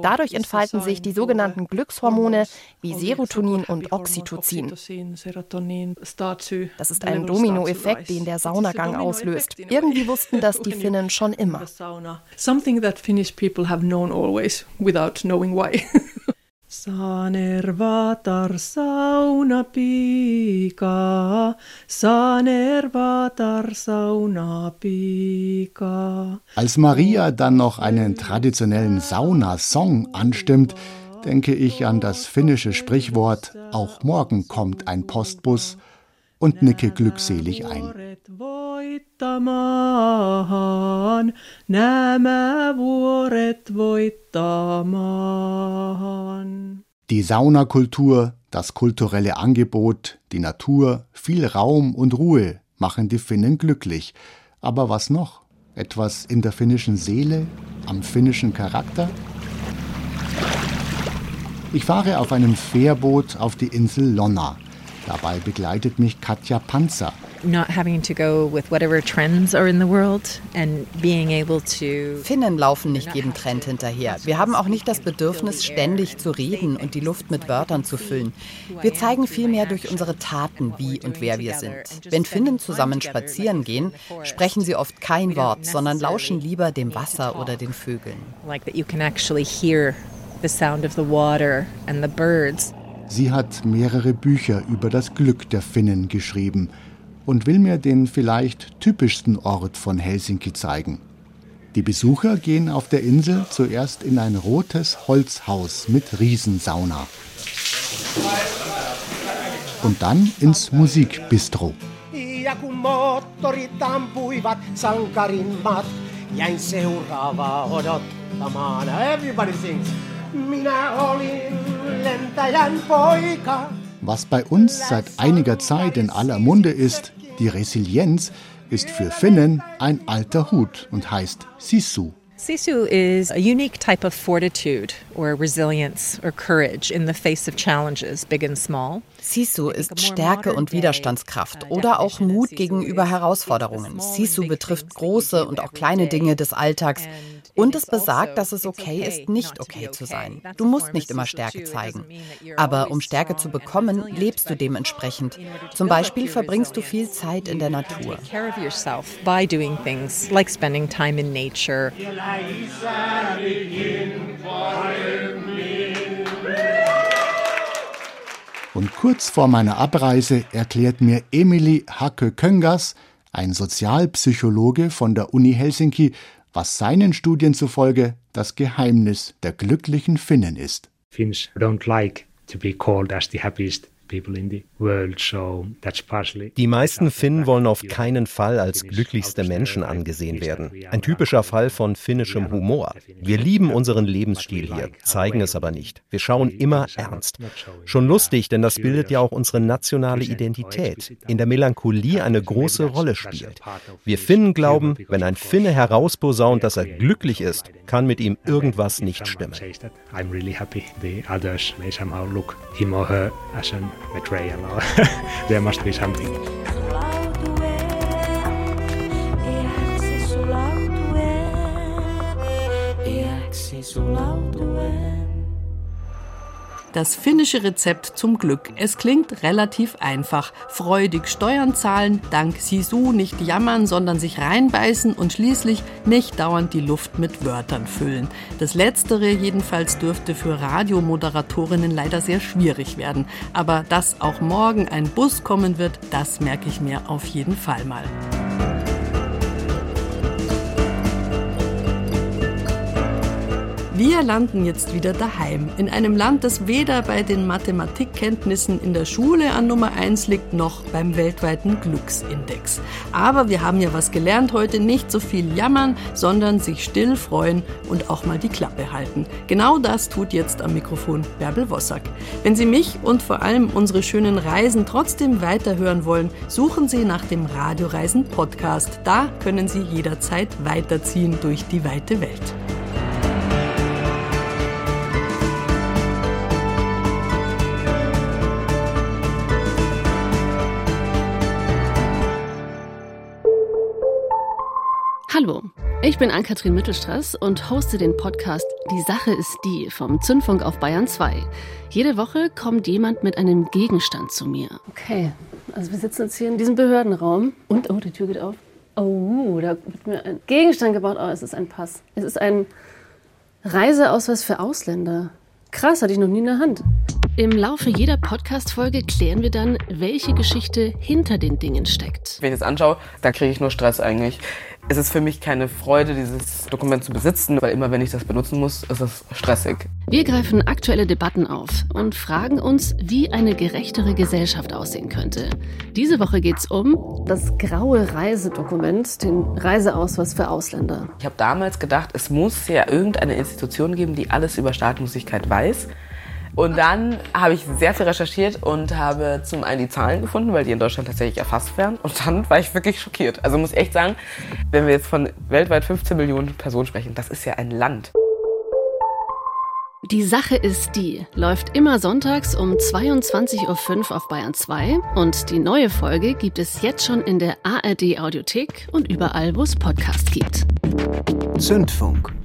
Dadurch entfalten sich die sogenannten Glückshormone wie Serotonin und Oxytocin. Das ist ein Dominoeffekt, den der Saunagang auslöst. Irgendwie wussten das die Finnen schon immer. Sanervatar sauna pika, Sanervatar sauna pika. Als Maria dann noch einen traditionellen Saunasong anstimmt, denke ich an das finnische Sprichwort Auch morgen kommt ein Postbus und nicke glückselig ein. Die Saunakultur, das kulturelle Angebot, die Natur, viel Raum und Ruhe machen die Finnen glücklich. Aber was noch? Etwas in der finnischen Seele, am finnischen Charakter? Ich fahre auf einem Fährboot auf die Insel Lonna. Dabei begleitet mich Katja Panzer. Not having to go with whatever trends are in the world and being able to Finnen laufen nicht jedem Trend hinterher. Wir haben auch nicht das Bedürfnis, ständig zu reden und die Luft mit Wörtern zu füllen. Wir zeigen vielmehr durch unsere Taten, wie und wer wir sind. Wenn Finnen zusammen spazieren gehen, sprechen sie oft kein Wort, sondern lauschen lieber dem Wasser oder den Vögeln. like that you can actually hear the sound of the water and the birds. Sie hat mehrere Bücher über das Glück der Finnen geschrieben und will mir den vielleicht typischsten Ort von Helsinki zeigen. Die Besucher gehen auf der Insel zuerst in ein rotes Holzhaus mit Riesensauna. Und dann ins Musikbistro. Ja kun moottorit ampuivat sankarimmat, jäin seuraavaa odottamaan. Everybody sings. Minä olin. Was bei uns seit einiger Zeit in aller Munde ist, die Resilienz, ist für Finnen ein alter Hut und heißt Sisu. Sisu is a unique type of fortitude or resilience or courage in the face of challenges, big and small. Sisu ist Stärke und Widerstandskraft oder auch Mut gegenüber Herausforderungen. Sisu betrifft große und auch kleine Dinge des Alltags. Und es besagt, dass es okay ist, nicht okay zu sein. Du musst nicht immer Stärke zeigen. Aber um Stärke zu bekommen, lebst du dementsprechend. Zum Beispiel verbringst du viel Zeit in der Natur. Und kurz vor meiner Abreise erklärt mir Emily Hacke-Köngas, ein Sozialpsychologe von der Uni Helsinki, was seinen Studien zufolge das Geheimnis der glücklichen Finnen ist. Finns don't like to be called as the happiest Die meisten Finnen wollen auf keinen Fall als glücklichste Menschen angesehen werden. Ein typischer Fall von finnischem Humor. Wir lieben unseren Lebensstil hier, zeigen es aber nicht. Wir schauen immer ernst. Schon lustig, denn das bildet ja auch unsere nationale Identität, in der Melancholie eine große Rolle spielt. Wir Finnen glauben, wenn ein Finne herausposaunt, dass er glücklich ist, kann mit ihm irgendwas nicht stimmen. I'm really happy. The others may somehow look him or her as betrayal or there must be something. Das finnische Rezept zum Glück. Es klingt relativ einfach. Freudig Steuern zahlen, dank Sisu nicht jammern, sondern sich reinbeißen und schließlich nicht dauernd die Luft mit Wörtern füllen. Das Letztere jedenfalls dürfte für Radiomoderatorinnen leider sehr schwierig werden. Aber dass auch morgen ein Bus kommen wird, das merke ich mir auf jeden Fall mal. Wir landen jetzt wieder daheim, in einem Land, das weder bei den Mathematikkenntnissen in der Schule an Nummer 1 liegt, noch beim weltweiten Glücksindex. Aber wir haben ja was gelernt heute, nicht so viel jammern, sondern sich still freuen und auch mal die Klappe halten. Genau das tut jetzt am Mikrofon Bärbel Wossack. Wenn Sie mich und vor allem unsere schönen Reisen trotzdem weiterhören wollen, suchen Sie nach dem Radioreisen Podcast. Da können Sie jederzeit weiterziehen durch die weite Welt. Hallo, ich bin Ann-Kathrin Mittelstraß und hoste den Podcast Die Sache ist die vom Zündfunk auf Bayern 2. Jede Woche kommt jemand mit einem Gegenstand zu mir. Okay, also wir sitzen jetzt hier in diesem Behördenraum und, oh, die Tür geht auf. Oh, da wird mir ein Gegenstand gebaut. Oh, es ist ein Pass. Es ist ein Reiseausweis für Ausländer. Krass, hatte ich noch nie in der Hand. Im Laufe jeder Podcast-Folge klären wir dann, welche Geschichte hinter den Dingen steckt. Wenn ich das anschaue, da kriege ich nur Stress eigentlich. Es ist für mich keine Freude, dieses Dokument zu besitzen, weil immer wenn ich das benutzen muss, ist es stressig. Wir greifen aktuelle Debatten auf und fragen uns, wie eine gerechtere Gesellschaft aussehen könnte. Diese Woche geht es um das graue Reisedokument, den Reiseausweis für Ausländer. Ich habe damals gedacht, es muss ja irgendeine Institution geben, die alles über Staatenlosigkeit weiß. Und dann habe ich sehr viel recherchiert und habe zum einen die Zahlen gefunden, weil die in Deutschland tatsächlich erfasst werden. Und dann war ich wirklich schockiert. Also muss ich echt sagen, wenn wir jetzt von weltweit 15 Millionen Personen sprechen, das ist ja ein Land. Die Sache ist die, läuft immer sonntags um 22.05 Uhr auf Bayern 2 und die neue Folge gibt es jetzt schon in der ARD Audiothek und überall, wo es Podcasts gibt. Zündfunk